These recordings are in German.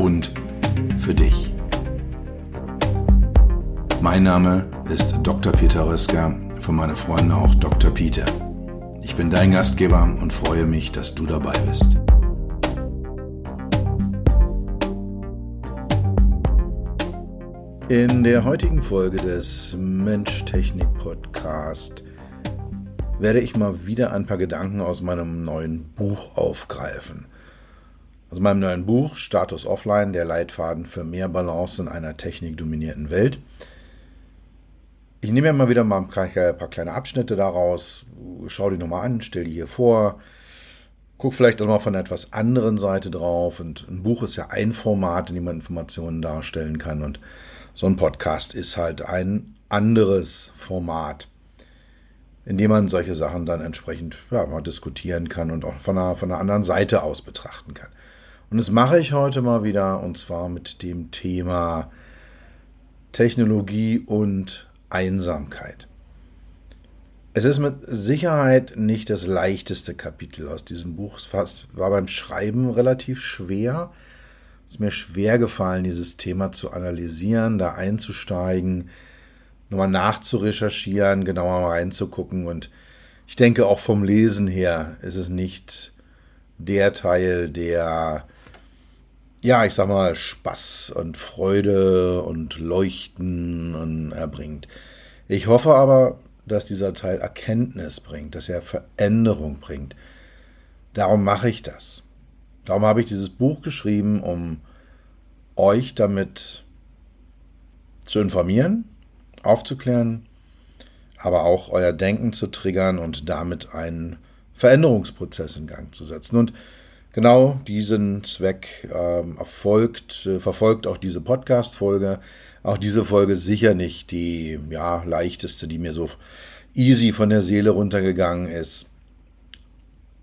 und für dich. Mein Name ist Dr. Peter Röska, von meinen Freunden auch Dr. Peter. Ich bin dein Gastgeber und freue mich, dass du dabei bist. In der heutigen Folge des Mensch-Technik-Podcast werde ich mal wieder ein paar Gedanken aus meinem neuen Buch aufgreifen. Aus meinem neuen Buch Status Offline, der Leitfaden für mehr Balance in einer technikdominierten Welt. Ich nehme ja mal wieder mal ein paar, kleine Abschnitte daraus, schau die nochmal an, stell die hier vor, guck vielleicht auch mal von einer etwas anderen Seite drauf. Und ein Buch ist ja ein Format, in dem man Informationen darstellen kann. Und so ein Podcast ist halt ein anderes Format indem man solche Sachen dann entsprechend ja, mal diskutieren kann und auch von einer, von einer anderen Seite aus betrachten kann. Und das mache ich heute mal wieder und zwar mit dem Thema Technologie und Einsamkeit. Es ist mit Sicherheit nicht das leichteste Kapitel aus diesem Buch. Es war beim Schreiben relativ schwer. Es ist mir schwer gefallen, dieses Thema zu analysieren, da einzusteigen, nochmal nachzurecherchieren, genauer reinzugucken. Und ich denke, auch vom Lesen her ist es nicht der Teil, der, ja, ich sag mal, Spaß und Freude und Leuchten erbringt. Ich hoffe aber, dass dieser Teil Erkenntnis bringt, dass er Veränderung bringt. Darum mache ich das. Darum habe ich dieses Buch geschrieben, um euch damit zu informieren, aufzuklären, aber auch euer Denken zu triggern und damit einen Veränderungsprozess in Gang zu setzen. Und genau diesen Zweck ähm, erfolgt, äh, verfolgt auch diese Podcast-Folge. Auch diese Folge sicher nicht die ja, leichteste, die mir so easy von der Seele runtergegangen ist.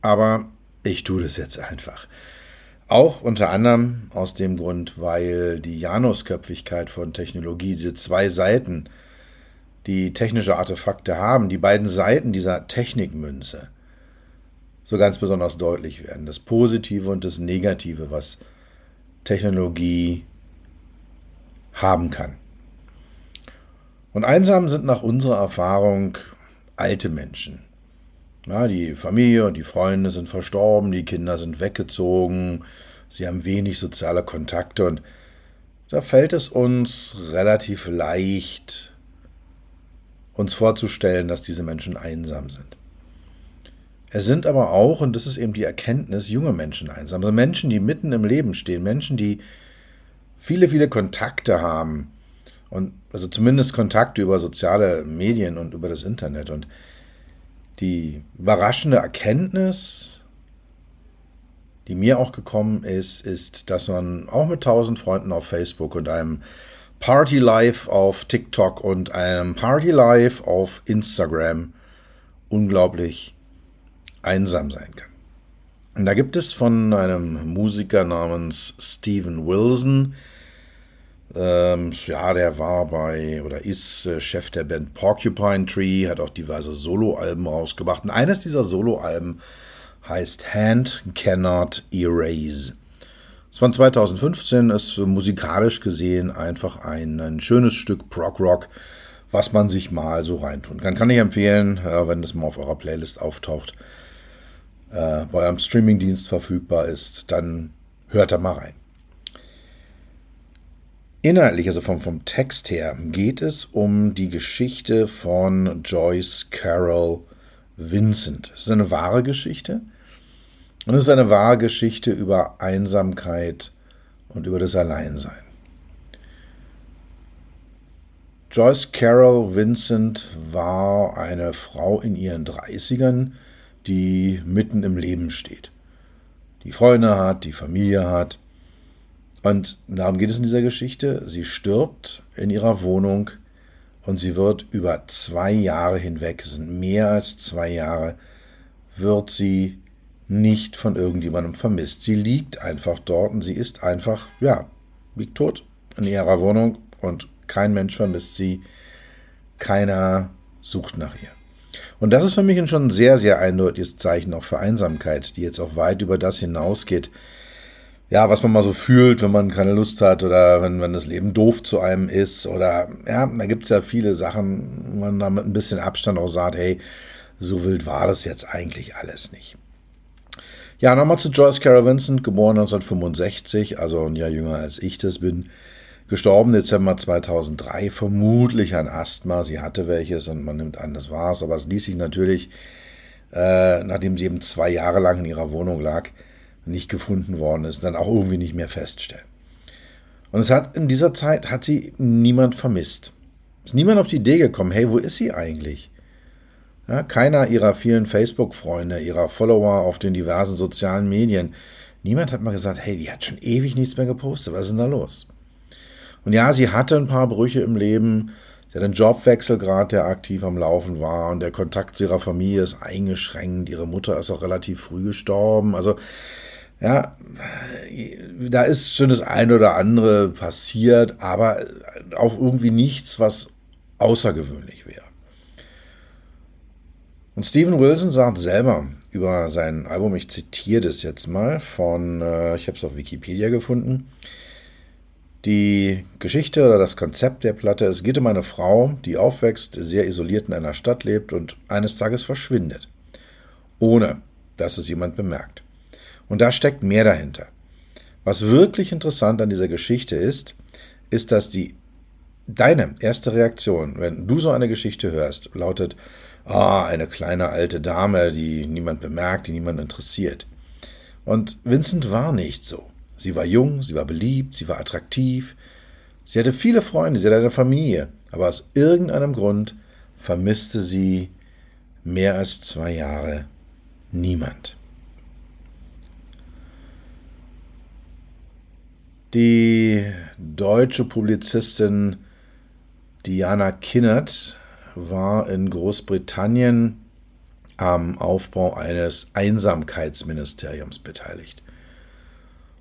Aber ich tue das jetzt einfach. Auch unter anderem aus dem Grund, weil die Janusköpfigkeit von Technologie, diese zwei Seiten, die technische Artefakte haben, die beiden Seiten dieser Technikmünze so ganz besonders deutlich werden. Das Positive und das Negative, was Technologie haben kann. Und einsam sind nach unserer Erfahrung alte Menschen. Ja, die Familie und die Freunde sind verstorben, die Kinder sind weggezogen, sie haben wenig soziale Kontakte und da fällt es uns relativ leicht, uns vorzustellen, dass diese Menschen einsam sind. Es sind aber auch, und das ist eben die Erkenntnis, junge Menschen einsam. Also Menschen, die mitten im Leben stehen, Menschen, die viele, viele Kontakte haben. Und also zumindest Kontakte über soziale Medien und über das Internet. Und die überraschende Erkenntnis, die mir auch gekommen ist, ist, dass man auch mit tausend Freunden auf Facebook und einem Party Life auf TikTok und einem Party Life auf Instagram unglaublich einsam sein kann. Da gibt es von einem Musiker namens Steven Wilson, ähm, ja, der war bei oder ist äh, Chef der Band Porcupine Tree, hat auch diverse Soloalben rausgebracht. Und eines dieser Soloalben heißt Hand Cannot Erase. Es war 2015, ist musikalisch gesehen einfach ein, ein schönes Stück Prog-Rock, was man sich mal so reintun kann. Kann ich empfehlen, äh, wenn das mal auf eurer Playlist auftaucht, äh, bei eurem Streamingdienst verfügbar ist, dann hört da mal rein. Inhaltlich, also vom, vom Text her, geht es um die Geschichte von Joyce Carol Vincent. Es ist eine wahre Geschichte. Und es ist eine wahre Geschichte über Einsamkeit und über das Alleinsein. Joyce Carol Vincent war eine Frau in ihren 30ern, die mitten im Leben steht. Die Freunde hat, die Familie hat. Und darum geht es in dieser Geschichte. Sie stirbt in ihrer Wohnung und sie wird über zwei Jahre hinweg, es sind mehr als zwei Jahre, wird sie nicht von irgendjemandem vermisst. Sie liegt einfach dort und sie ist einfach, ja, liegt tot in ihrer Wohnung und kein Mensch vermisst sie. Keiner sucht nach ihr. Und das ist für mich ein schon sehr, sehr eindeutiges Zeichen auch für Einsamkeit, die jetzt auch weit über das hinausgeht, ja, was man mal so fühlt, wenn man keine Lust hat oder wenn, wenn das Leben doof zu einem ist oder ja, da gibt's ja viele Sachen, wo man da mit ein bisschen Abstand auch sagt, hey, so wild war das jetzt eigentlich alles nicht. Ja, nochmal zu Joyce Carol Vincent, geboren 1965, also ein Jahr jünger als ich das bin. Gestorben Dezember 2003, vermutlich an Asthma. Sie hatte welches und man nimmt an, das war's. Aber es ließ sich natürlich, äh, nachdem sie eben zwei Jahre lang in ihrer Wohnung lag, nicht gefunden worden ist, dann auch irgendwie nicht mehr feststellen. Und es hat in dieser Zeit hat sie niemand vermisst. Ist niemand auf die Idee gekommen, hey, wo ist sie eigentlich? Ja, keiner ihrer vielen Facebook-Freunde, ihrer Follower auf den diversen sozialen Medien, niemand hat mal gesagt, hey, die hat schon ewig nichts mehr gepostet, was ist denn da los? Und ja, sie hatte ein paar Brüche im Leben, sie hat einen Jobwechsel gerade, der aktiv am Laufen war. Und der Kontakt zu ihrer Familie ist eingeschränkt, ihre Mutter ist auch relativ früh gestorben, also ja, da ist schon das eine oder andere passiert, aber auch irgendwie nichts, was außergewöhnlich wäre. Und Steven Wilson sagt selber über sein Album, ich zitiere das jetzt mal von, äh, ich habe es auf Wikipedia gefunden, die Geschichte oder das Konzept der Platte, es geht um eine Frau, die aufwächst, sehr isoliert in einer Stadt lebt und eines Tages verschwindet, ohne dass es jemand bemerkt. Und da steckt mehr dahinter. Was wirklich interessant an dieser Geschichte ist, ist, dass die deine erste Reaktion, wenn du so eine Geschichte hörst, lautet, ah, eine kleine alte Dame, die niemand bemerkt, die niemand interessiert. Und Vincent war nicht so. Sie war jung, sie war beliebt, sie war attraktiv, sie hatte viele Freunde, sie hatte eine Familie, aber aus irgendeinem Grund vermisste sie mehr als zwei Jahre niemand. Die deutsche Publizistin Diana Kinnert war in Großbritannien am Aufbau eines Einsamkeitsministeriums beteiligt.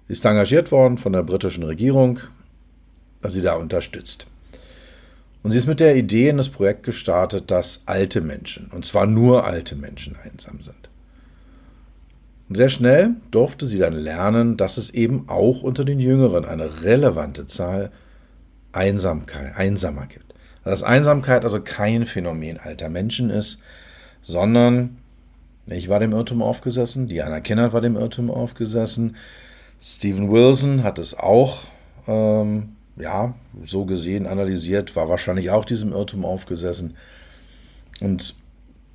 Sie ist engagiert worden von der britischen Regierung, dass sie da unterstützt. Und sie ist mit der Idee in das Projekt gestartet, dass alte Menschen, und zwar nur alte Menschen, einsam sind. Und sehr schnell durfte sie dann lernen, dass es eben auch unter den Jüngeren eine relevante Zahl Einsamkeit, Einsamer gibt dass Einsamkeit also kein Phänomen alter Menschen ist, sondern ich war dem Irrtum aufgesessen, Diana Kennert war dem Irrtum aufgesessen, Stephen Wilson hat es auch, ähm, ja, so gesehen, analysiert, war wahrscheinlich auch diesem Irrtum aufgesessen. Und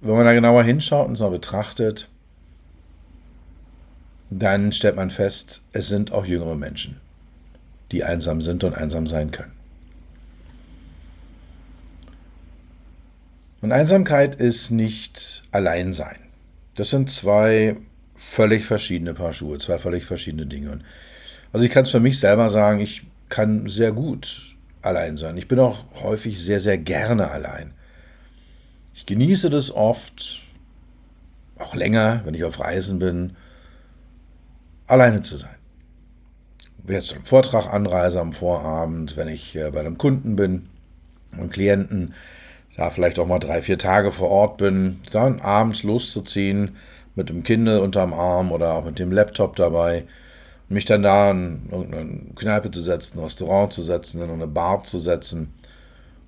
wenn man da genauer hinschaut und es mal betrachtet, dann stellt man fest, es sind auch jüngere Menschen, die einsam sind und einsam sein können. Und Einsamkeit ist nicht Alleinsein. Das sind zwei völlig verschiedene Paar Schuhe, zwei völlig verschiedene Dinge. Also ich kann es für mich selber sagen, ich kann sehr gut allein sein. Ich bin auch häufig sehr, sehr gerne allein. Ich genieße das oft, auch länger, wenn ich auf Reisen bin, alleine zu sein. Wenn ich jetzt zum Vortrag anreise am Vorabend, wenn ich äh, bei einem Kunden bin und Klienten, da vielleicht auch mal drei, vier Tage vor Ort bin, dann abends loszuziehen mit dem Kindle unterm Arm oder auch mit dem Laptop dabei, mich dann da in irgendeine Kneipe zu setzen, ein Restaurant zu setzen, in eine Bar zu setzen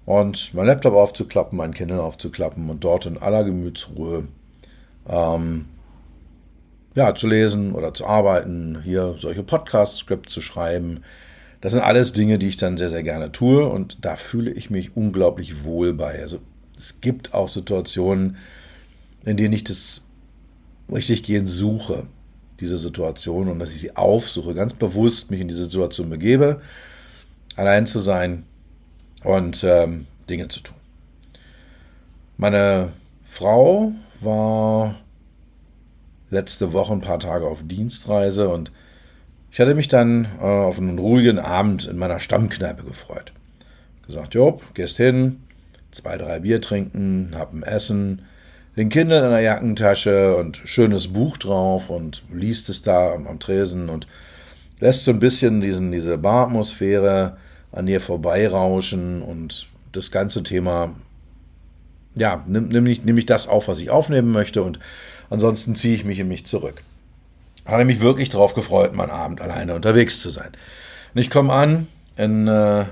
und mein Laptop aufzuklappen, mein Kindle aufzuklappen und dort in aller Gemütsruhe ähm, ja, zu lesen oder zu arbeiten, hier solche Podcast-Scripts zu schreiben, das sind alles Dinge, die ich dann sehr, sehr gerne tue und da fühle ich mich unglaublich wohl bei. Also es gibt auch Situationen, in denen ich das richtig gehend suche, diese Situation und dass ich sie aufsuche, ganz bewusst mich in diese Situation begebe, allein zu sein und ähm, Dinge zu tun. Meine Frau war letzte Woche ein paar Tage auf Dienstreise und Ich hatte mich dann äh, auf einen ruhigen Abend in meiner Stammkneipe gefreut. Gesagt, jo, gehst hin, zwei, drei Bier trinken, hab ein Essen, den Kindern in der Jackentasche und schönes Buch drauf und liest es da am, am Tresen und lässt so ein bisschen diesen, diese Baratmosphäre an dir vorbeirauschen und das ganze Thema, ja, nimm, nimm, ich, nimm ich das auf, was ich aufnehmen möchte und ansonsten ziehe ich mich in mich zurück. Habe mich wirklich darauf gefreut, mal Abend alleine unterwegs zu sein. Und ich komme an in äh,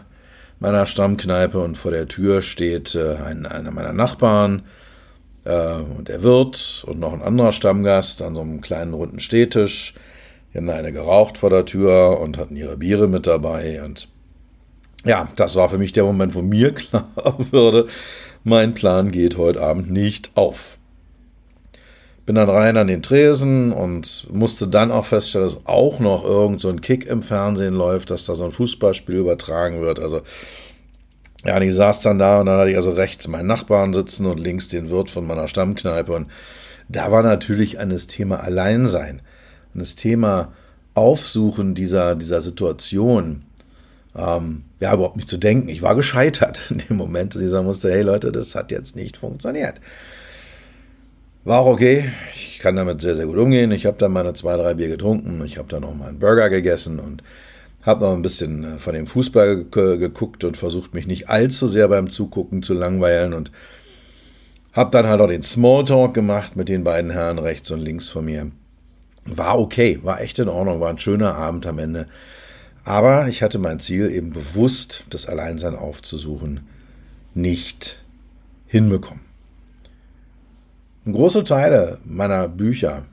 meiner Stammkneipe und vor der Tür steht äh, ein, einer meiner Nachbarn und der Wirt und noch ein anderer Stammgast an so einem kleinen runden Stehtisch. Die haben da eine geraucht vor der Tür und hatten ihre Biere mit dabei und ja, das war für mich der Moment, wo mir klar würde, mein Plan geht heute Abend nicht auf. Bin dann rein an den Tresen und musste dann auch feststellen, dass auch noch irgend so ein Kick im Fernsehen läuft, dass da so ein Fußballspiel übertragen wird. Also, ja, und ich saß dann da und dann hatte ich also rechts meinen Nachbarn sitzen und links den Wirt von meiner Stammkneipe. Und da war natürlich an das Thema Alleinsein, an das Thema Aufsuchen dieser, dieser Situation, ähm, ja, überhaupt nicht zu denken. Ich war gescheitert in dem Moment, dass ich sagen musste, hey Leute, das hat jetzt nicht funktioniert. War auch okay. Ich kann damit sehr, sehr gut umgehen. Ich habe dann meine zwei, drei Bier getrunken. Ich habe dann noch mal einen Burger gegessen und habe noch ein bisschen äh, von dem Fußball geguckt und versucht, mich nicht allzu sehr beim Zugucken zu langweilen und habe dann halt auch den Smalltalk gemacht mit den beiden Herren rechts und links von mir. War okay, war echt in Ordnung, war ein schöner Abend am Ende. Aber ich hatte mein Ziel eben bewusst, das Alleinsein aufzusuchen, nicht hinbekommen. Große Teile meiner Bücher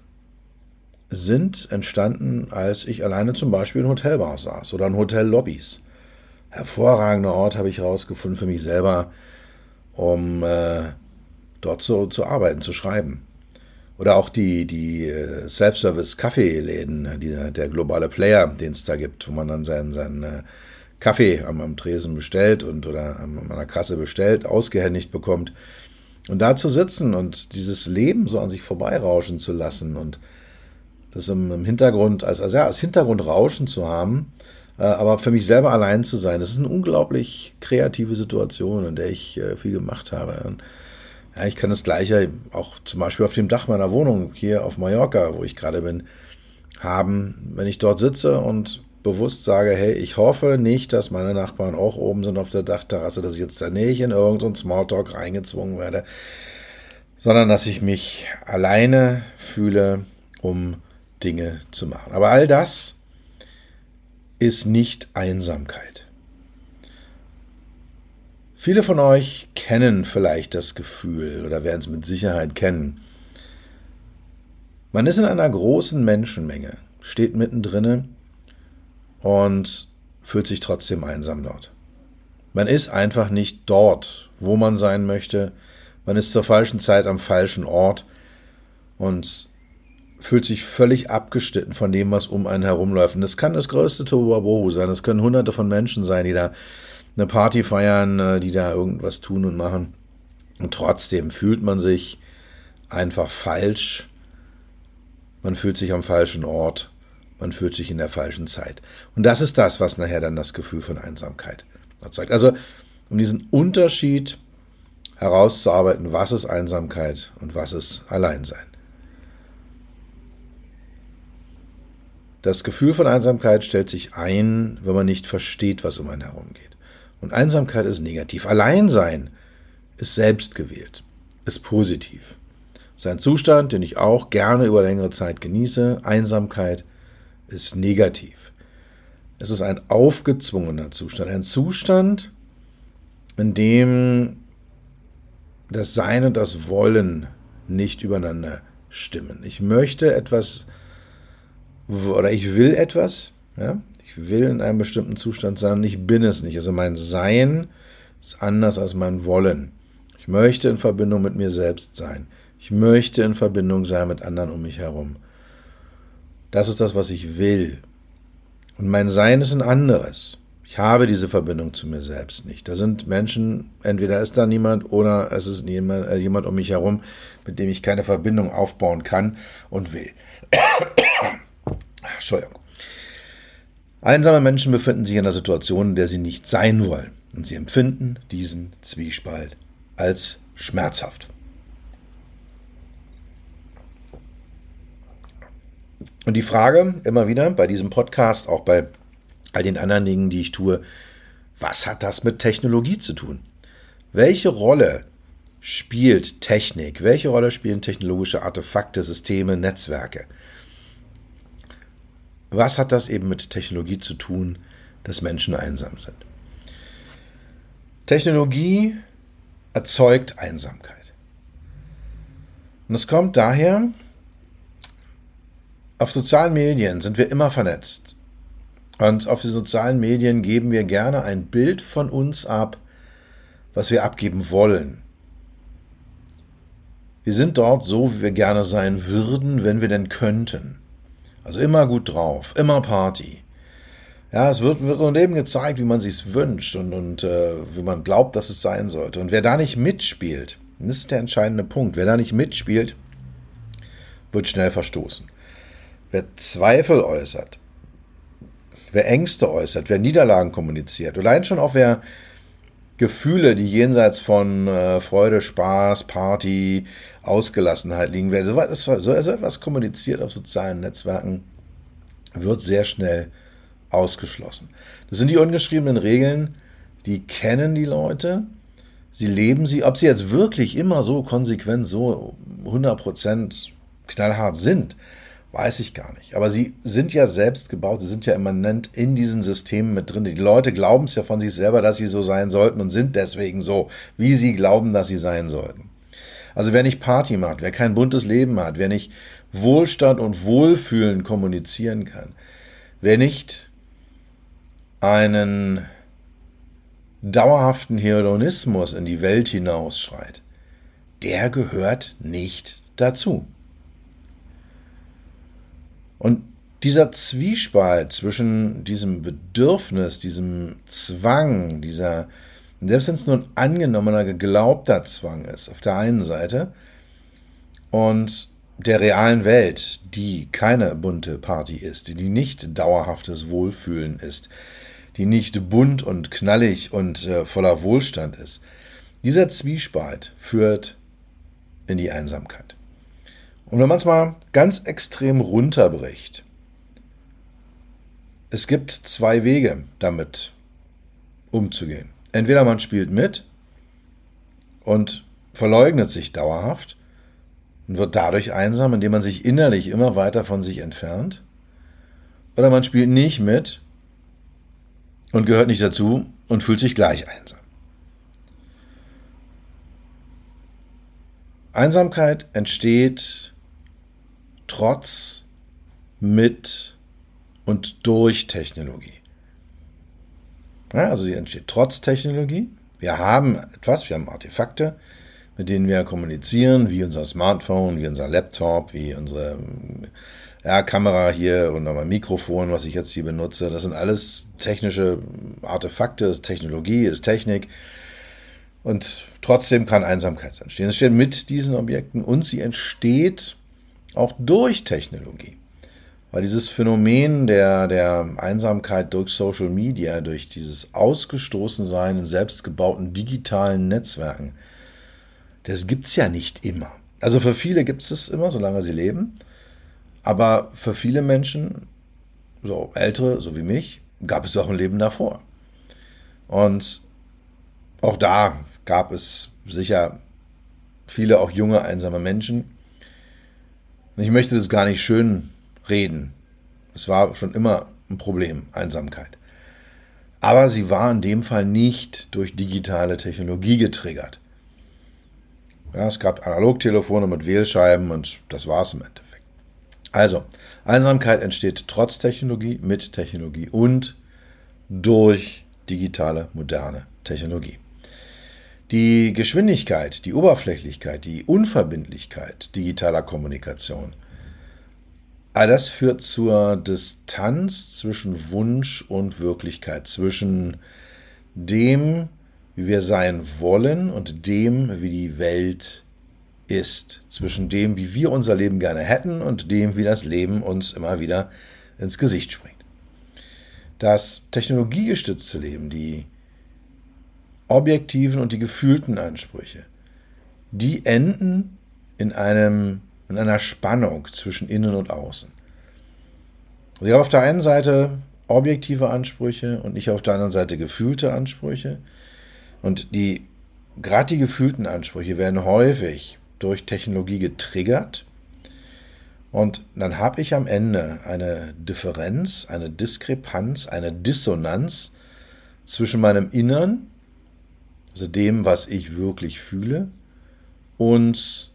sind entstanden, als ich alleine zum Beispiel in Hotelbars saß oder in Hotellobbys. Hervorragender Ort habe ich herausgefunden für mich selber, um äh, dort zu, zu arbeiten, zu schreiben. Oder auch die, die äh, Self-Service-Kaffeeläden, der globale Player, den es da gibt, wo man dann seinen, seinen äh, Kaffee am, am Tresen bestellt und oder an einer Kasse bestellt, ausgehändigt bekommt. Und da zu sitzen und dieses Leben so an sich vorbeirauschen zu lassen und das im, im Hintergrund, als, also ja, als Hintergrund rauschen zu haben, äh, aber für mich selber allein zu sein, das ist eine unglaublich kreative Situation, in der ich äh, viel gemacht habe. Und, ja, ich kann das Gleiche auch zum Beispiel auf dem Dach meiner Wohnung hier auf Mallorca, wo ich gerade bin, haben, wenn ich dort sitze und bewusst sage, hey, ich hoffe nicht, dass meine Nachbarn auch oben sind auf der Dachterrasse, dass ich jetzt da nicht in irgendeinen Smalltalk reingezwungen werde, sondern dass ich mich alleine fühle, um Dinge zu machen. Aber all das ist nicht Einsamkeit. Viele von euch kennen vielleicht das Gefühl oder werden es mit Sicherheit kennen. Man ist in einer großen Menschenmenge, steht mittendrin und fühlt sich trotzdem einsam dort. Man ist einfach nicht dort, wo man sein möchte. Man ist zur falschen Zeit am falschen Ort und fühlt sich völlig abgeschnitten von dem, was um einen herumläuft. Und das kann das größte Tohuwabohu sein. Das können hunderte von Menschen sein, die da eine Party feiern, äh, die da irgendwas tun und machen. Und trotzdem fühlt man sich einfach falsch. Man fühlt sich am falschen Ort. Man fühlt sich in der falschen Zeit. Und das ist das, was nachher dann das Gefühl von Einsamkeit erzeugt. Also, um diesen Unterschied herauszuarbeiten, was ist Einsamkeit und was ist Alleinsein. Das Gefühl von Einsamkeit stellt sich ein, wenn man nicht versteht, was um einen herum geht. Und Einsamkeit ist negativ. Alleinsein ist selbstgewählt, ist positiv. Es ist ein Zustand, den ich auch gerne über längere Zeit genieße. Einsamkeit ist negativ. Es ist ein aufgezwungener Zustand, ein Zustand, in dem das Sein und das Wollen nicht übereinander stimmen. Ich möchte etwas oder ich will etwas, ja, ich will in einem bestimmten Zustand sein und ich bin es nicht. Also mein Sein ist anders als mein Wollen. Ich möchte in Verbindung mit mir selbst sein. Ich möchte in Verbindung sein mit anderen um mich herum. Das ist das, was ich will. Und mein Sein ist ein anderes. Ich habe diese Verbindung zu mir selbst nicht. Da sind Menschen, entweder ist da niemand oder es ist jemand, äh, jemand um mich herum, mit dem ich keine Verbindung aufbauen kann und will. Entschuldigung. Einsame Menschen befinden sich in einer Situation, in der sie nicht sein wollen. Und sie empfinden diesen Zwiespalt als schmerzhaft. Und die Frage immer wieder bei diesem Podcast, auch bei all den anderen Dingen, die ich tue, was hat das mit Technologie zu tun? Welche Rolle spielt Technik? Welche Rolle spielen technologische Artefakte, Systeme, Netzwerke? Was hat das eben mit Technologie zu tun, dass Menschen einsam sind? Technologie erzeugt Einsamkeit. Und es kommt daher, auf sozialen Medien sind wir immer vernetzt. Und auf den sozialen Medien geben wir gerne ein Bild von uns ab, was wir abgeben wollen. Wir sind dort so, wie wir gerne sein würden, wenn wir denn könnten. Also immer gut drauf, immer Party. Ja, es wird, wird so Leben gezeigt, wie man sich wünscht und, und äh, wie man glaubt, dass es sein sollte. Und wer da nicht mitspielt, das ist der entscheidende Punkt, wer da nicht mitspielt, wird schnell verstoßen. Wer Zweifel äußert, wer Ängste äußert, wer Niederlagen kommuniziert, allein schon auch wer Gefühle, die jenseits von äh, Freude, Spaß, Party, Ausgelassenheit liegen, wer so, so, so etwas kommuniziert auf sozialen Netzwerken, wird sehr schnell ausgeschlossen. Das sind die ungeschriebenen Regeln, die kennen die Leute, sie leben sie, ob sie jetzt wirklich immer so konsequent, so 100% knallhart sind, Weiß ich gar nicht. Aber sie sind ja selbst gebaut, sie sind ja immanent in diesen Systemen mit drin. Die Leute glauben es ja von sich selber, dass sie so sein sollten und sind deswegen so, wie sie glauben, dass sie sein sollten. Also wer nicht Party macht, wer kein buntes Leben hat, wer nicht Wohlstand und Wohlfühlen kommunizieren kann, wer nicht einen dauerhaften Hedonismus in die Welt hinausschreit, der gehört nicht dazu. Und dieser Zwiespalt zwischen diesem Bedürfnis, diesem Zwang, dieser, selbst wenn es nur ein angenommener, geglaubter Zwang ist, auf der einen Seite, und der realen Welt, die keine bunte Party ist, die nicht dauerhaftes Wohlfühlen ist, die nicht bunt und knallig und äh, voller Wohlstand ist. Dieser Zwiespalt führt in die Einsamkeit. Und wenn man es mal ganz extrem runterbricht, es gibt zwei Wege, damit umzugehen. Entweder man spielt mit und verleugnet sich dauerhaft und wird dadurch einsam, indem man sich innerlich immer weiter von sich entfernt. Oder man spielt nicht mit und gehört nicht dazu und fühlt sich gleich einsam. Einsamkeit entsteht trotz, mit und durch Technologie. Ja, also sie entsteht trotz Technologie. Wir haben etwas, wir haben Artefakte, mit denen wir kommunizieren, wie unser Smartphone, wie unser Laptop, wie unsere ja, Kamera hier und mein Mikrofon, was ich jetzt hier benutze. Das sind alles technische Artefakte, ist Technologie, ist Technik. Und trotzdem kann Einsamkeit entstehen. Es steht mit diesen Objekten und sie entsteht auch durch Technologie. Weil dieses Phänomen der, der Einsamkeit durch Social Media, durch dieses Ausgestoßensein in selbstgebauten digitalen Netzwerken, das gibt es ja nicht immer. Also für viele gibt es immer, solange sie leben. Aber für viele Menschen, so ältere, so wie mich, gab es auch ein Leben davor. Und auch da gab es sicher viele auch junge, einsame Menschen, ich möchte das gar nicht schön reden. Es war schon immer ein Problem, Einsamkeit. Aber sie war in dem Fall nicht durch digitale Technologie getriggert. Ja, es gab Analogtelefone mit Wählscheiben und das war es im Endeffekt. Also, Einsamkeit entsteht trotz Technologie, mit Technologie und durch digitale, moderne Technologie. Die Geschwindigkeit, die Oberflächlichkeit, die Unverbindlichkeit digitaler Kommunikation, all das führt zur Distanz zwischen Wunsch und Wirklichkeit, zwischen dem, wie wir sein wollen und dem, wie die Welt ist, zwischen dem, wie wir unser Leben gerne hätten und dem, wie das Leben uns immer wieder ins Gesicht springt. das technologiegestützte Leben, die objektiven und die gefühlten Ansprüche, die enden in, einem, in einer Spannung zwischen innen und außen. Also ich habe auf der einen Seite objektive Ansprüche und ich auf der anderen Seite gefühlte Ansprüche. Und die gerade die gefühlten Ansprüche werden häufig durch Technologie getriggert. Und dann habe ich am Ende eine Differenz, eine Diskrepanz, eine Dissonanz zwischen meinem Innern, also dem, was ich wirklich fühle, und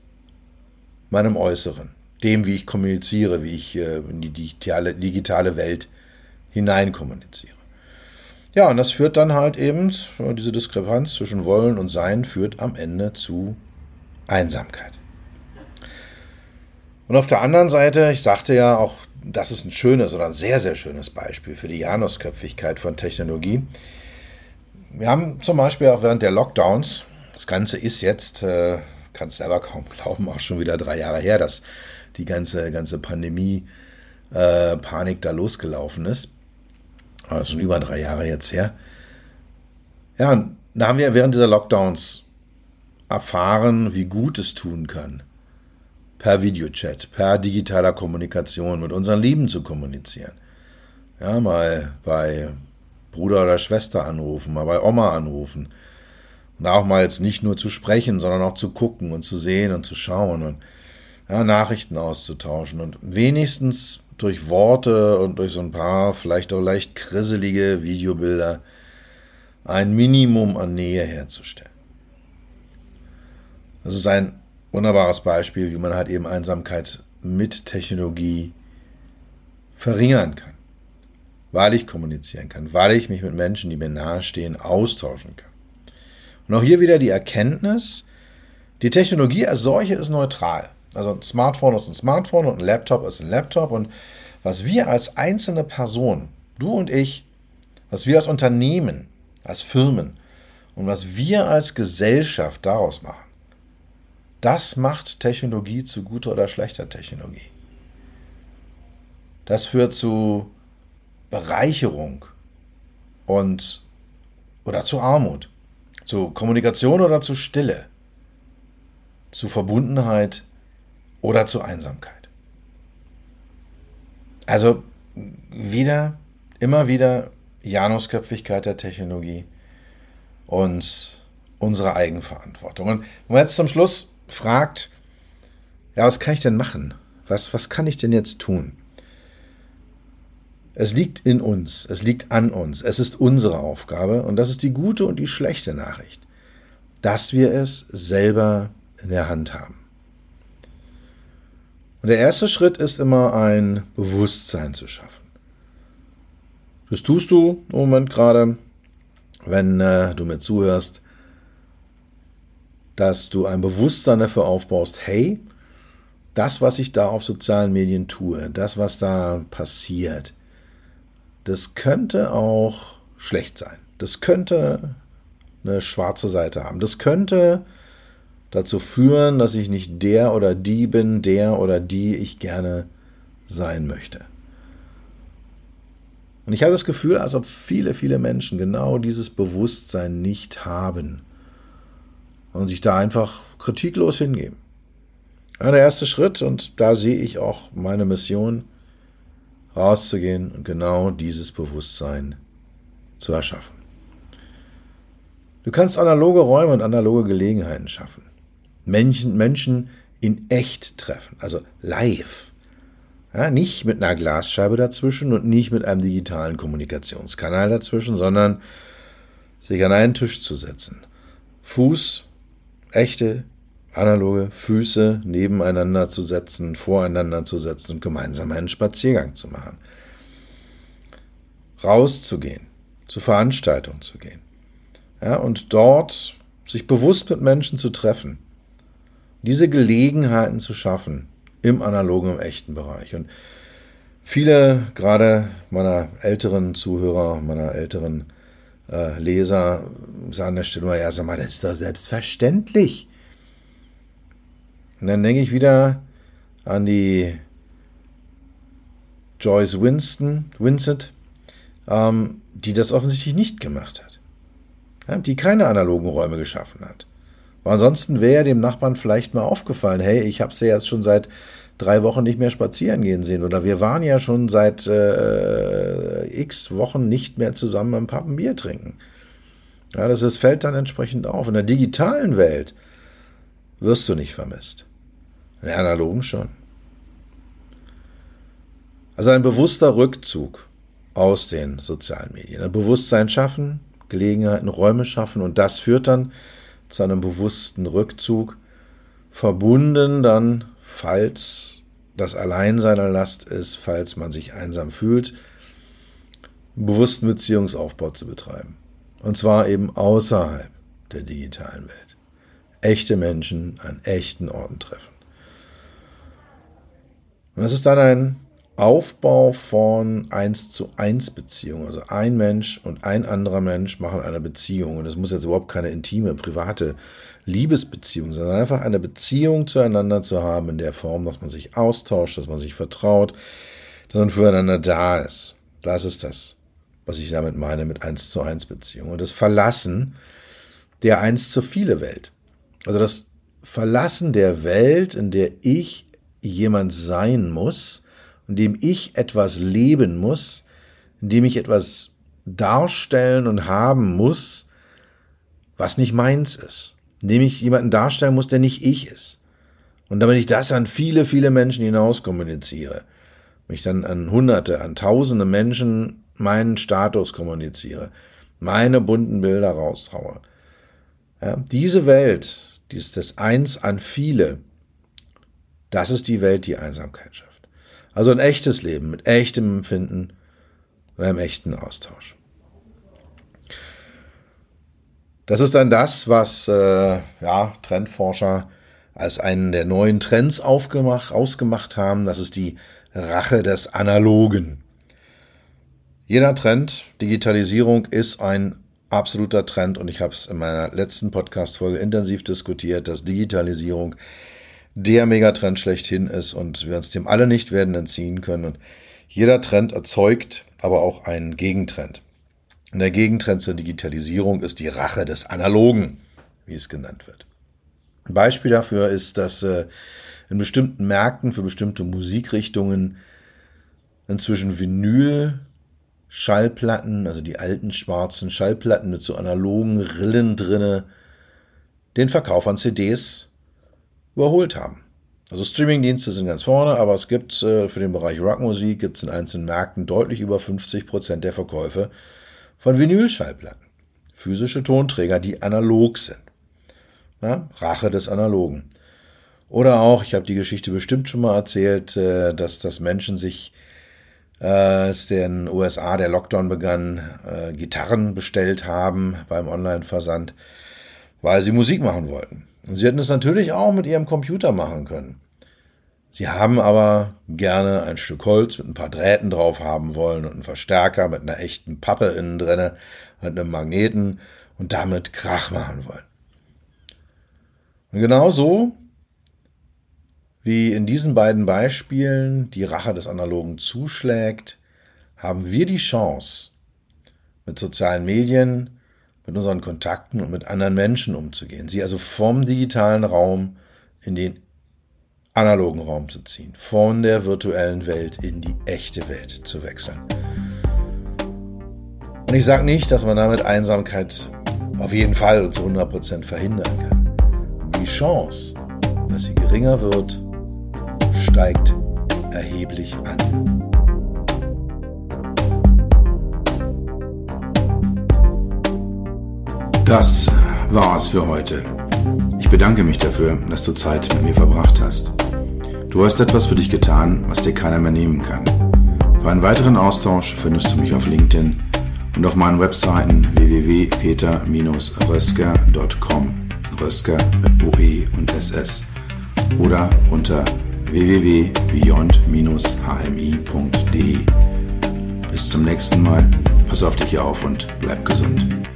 meinem Äußeren, dem, wie ich kommuniziere, wie ich äh, in die digitale, digitale Welt hineinkommuniziere. Ja, und das führt dann halt eben, diese Diskrepanz zwischen Wollen und Sein führt am Ende zu Einsamkeit. Und auf der anderen Seite, ich sagte ja auch, das ist ein schönes oder ein sehr, sehr schönes Beispiel für die Janusköpfigkeit von Technologie. Wir haben zum Beispiel auch während der Lockdowns, das Ganze ist jetzt, äh, kannst selber kaum glauben, auch schon wieder drei Jahre her, dass die ganze, ganze Pandemie, äh, Panik da losgelaufen ist. Aber das ist schon über drei Jahre jetzt her. Ja, da haben wir während dieser Lockdowns erfahren, wie gut es tun kann, per Videochat, per digitaler Kommunikation mit unseren Lieben zu kommunizieren. Ja, mal bei Bruder oder Schwester anrufen, mal bei Oma anrufen. Und auch mal jetzt nicht nur zu sprechen, sondern auch zu gucken und zu sehen und zu schauen und ja, Nachrichten auszutauschen und wenigstens durch Worte und durch so ein paar vielleicht auch leicht krisselige Videobilder ein Minimum an Nähe herzustellen. Das ist ein wunderbares Beispiel, wie man halt eben Einsamkeit mit Technologie verringern kann. Weil ich kommunizieren kann, weil ich mich mit Menschen, die mir nahestehen, austauschen kann. Und auch hier wieder die Erkenntnis, die Technologie als solche ist neutral. Also ein Smartphone ist ein Smartphone und ein Laptop ist ein Laptop. Und was wir als einzelne Person, du und ich, was wir als Unternehmen, als Firmen und was wir als Gesellschaft daraus machen, das macht Technologie zu guter oder schlechter Technologie. Das führt zu Bereicherung und oder zu Armut, zu Kommunikation oder zu Stille, zu Verbundenheit oder zur Einsamkeit. Also wieder, immer wieder Janusköpfigkeit der Technologie und unsere Eigenverantwortung. Und wenn man jetzt zum Schluss fragt, ja, was kann ich denn machen? Was, was kann ich denn jetzt tun? Es liegt in uns, es liegt an uns, es ist unsere Aufgabe und das ist die gute und die schlechte Nachricht, dass wir es selber in der Hand haben. Und der erste Schritt ist immer ein Bewusstsein zu schaffen. Das tust du im Moment gerade, wenn äh, du mir zuhörst, dass du ein Bewusstsein dafür aufbaust, hey, das, was ich da auf sozialen Medien tue, das, was da passiert, das könnte auch schlecht sein. Das könnte eine schwarze Seite haben. Das könnte dazu führen, dass ich nicht der oder die bin, der oder die ich gerne sein möchte. Und ich habe das Gefühl, als ob viele, viele Menschen genau dieses Bewusstsein nicht haben und sich da einfach kritiklos hingeben. Ja, der erste Schritt, und da sehe ich auch meine Mission, rauszugehen und genau dieses Bewusstsein zu erschaffen. Du kannst analoge Räume und analoge Gelegenheiten schaffen. Menschen, Menschen in echt treffen, also live. Ja, nicht mit einer Glasscheibe dazwischen und nicht mit einem digitalen Kommunikationskanal dazwischen, sondern sich an einen Tisch zu setzen. Fuß, echte, analoge Füße nebeneinander zu setzen, voreinander zu setzen und gemeinsam einen Spaziergang zu machen. Rauszugehen, zu Veranstaltungen zu gehen. Ja, und dort sich bewusst mit Menschen zu treffen diese Gelegenheiten zu schaffen im analogen, im echten Bereich. Und viele, gerade meiner älteren Zuhörer, meiner älteren äh, Leser, sagen an der Stelle mal, ja, sag mal, das ist doch selbstverständlich. Und dann denke ich wieder an die Joyce Winston, Vincent, ähm, die das offensichtlich nicht gemacht hat. Ja, die keine analogen Räume geschaffen hat. Weil ansonsten wäre dem Nachbarn vielleicht mal aufgefallen, hey, ich habe sie jetzt schon seit drei Wochen nicht mehr spazieren gehen sehen. Oder wir waren ja schon seit äh, x Wochen nicht mehr zusammen am Pappen Bier trinken. Ja, das ist, fällt dann entsprechend auf. In der digitalen Welt wirst du nicht vermisst. In der analogen schon. Also ein bewusster Rückzug aus den sozialen Medien. Ein Bewusstsein schaffen, Gelegenheiten, Räume schaffen und das führt dann zu einem bewussten Rückzug, verbunden dann, falls das Alleinsein eine Last ist, falls man sich einsam fühlt, bewussten Beziehungsaufbau zu betreiben. Und zwar eben außerhalb der digitalen Welt. Echte Menschen an echten Orten treffen. Und das ist dann ein Aufbau von 1 zu 1 Beziehungen. Also ein Mensch und ein anderer Mensch machen eine Beziehung. Und es muss jetzt überhaupt keine intime, private Liebesbeziehung, sondern einfach eine Beziehung zueinander zu haben in der Form, dass man sich austauscht, dass man sich vertraut, dass man füreinander da ist. Das ist das, was ich damit meine mit 1 zu 1 Beziehung. Und das Verlassen der 1 zu viele Welt. Also das Verlassen der Welt, in der ich jemand sein muss, in dem ich etwas leben muss, in dem ich etwas darstellen und haben muss, was nicht meins ist. In dem ich jemanden darstellen muss, der nicht ich ist. Und damit ich das an viele, viele Menschen hinaus kommuniziere, mich dann an Hunderte, an Tausende Menschen meinen Status kommuniziere, meine bunten Bilder raustraue. Ja, diese Welt, dieses Eins an viele, das ist die Welt, die Einsamkeit schafft. Also ein echtes Leben mit echtem Empfinden und einem echten Austausch. Das ist dann das, was äh, ja, Trendforscher als einen der neuen Trends aufgemacht, ausgemacht haben. Das ist die Rache des Analogen. Jeder Trend, Digitalisierung ist ein absoluter Trend und ich habe es in meiner letzten Podcast-Folge intensiv diskutiert, dass Digitalisierung der Megatrend schlechthin ist und wir uns dem alle nicht werden entziehen können. Und jeder Trend erzeugt aber auch einen Gegentrend. Und der Gegentrend zur Digitalisierung ist die Rache des Analogen, wie es genannt wird. Ein Beispiel dafür ist, dass äh, in bestimmten Märkten für bestimmte Musikrichtungen inzwischen Vinyl Schallplatten, also die alten schwarzen Schallplatten mit so analogen Rillen drinne, den Verkauf an CDs überholt haben. Also Streamingdienste sind ganz vorne, aber es gibt äh, für den Bereich Rockmusik gibt es in einzelnen Märkten deutlich über 50 Prozent der Verkäufe von Vinylschallplatten. Physische Tonträger, die analog sind. Ja, Rache des Analogen. Oder auch, ich habe die Geschichte bestimmt schon mal erzählt, äh, dass das Menschen sich, äh, als in den USA der Lockdown begann, äh, Gitarren bestellt haben beim Online-Versand, weil sie Musik machen wollten. Und sie hätten es natürlich auch mit ihrem Computer machen können. Sie haben aber gerne ein Stück Holz mit ein paar Drähten drauf haben wollen und einen Verstärker mit einer echten Pappe innen drinne und einem Magneten und damit Krach machen wollen. Und genau so wie in diesen beiden Beispielen die Rache des Analogen zuschlägt, haben wir die Chance, mit sozialen Medien mit unseren Kontakten und mit anderen Menschen umzugehen. Sie also vom digitalen Raum in den analogen Raum zu ziehen, von der virtuellen Welt in die echte Welt zu wechseln. Und ich sage nicht, dass man damit Einsamkeit auf jeden Fall zu 100% verhindern kann. Die Chance, dass sie geringer wird, steigt erheblich an. Das war's für heute. Ich bedanke mich dafür, dass du Zeit mit mir verbracht hast. Du hast etwas für dich getan, was dir keiner mehr nehmen kann. Für einen weiteren Austausch findest du mich auf LinkedIn und auf meinen Webseiten www.peter-rösker.com Rösker mit OE und SS oder unter www.beyond-hmi.de. Bis zum nächsten Mal. Pass auf dich auf und bleib gesund.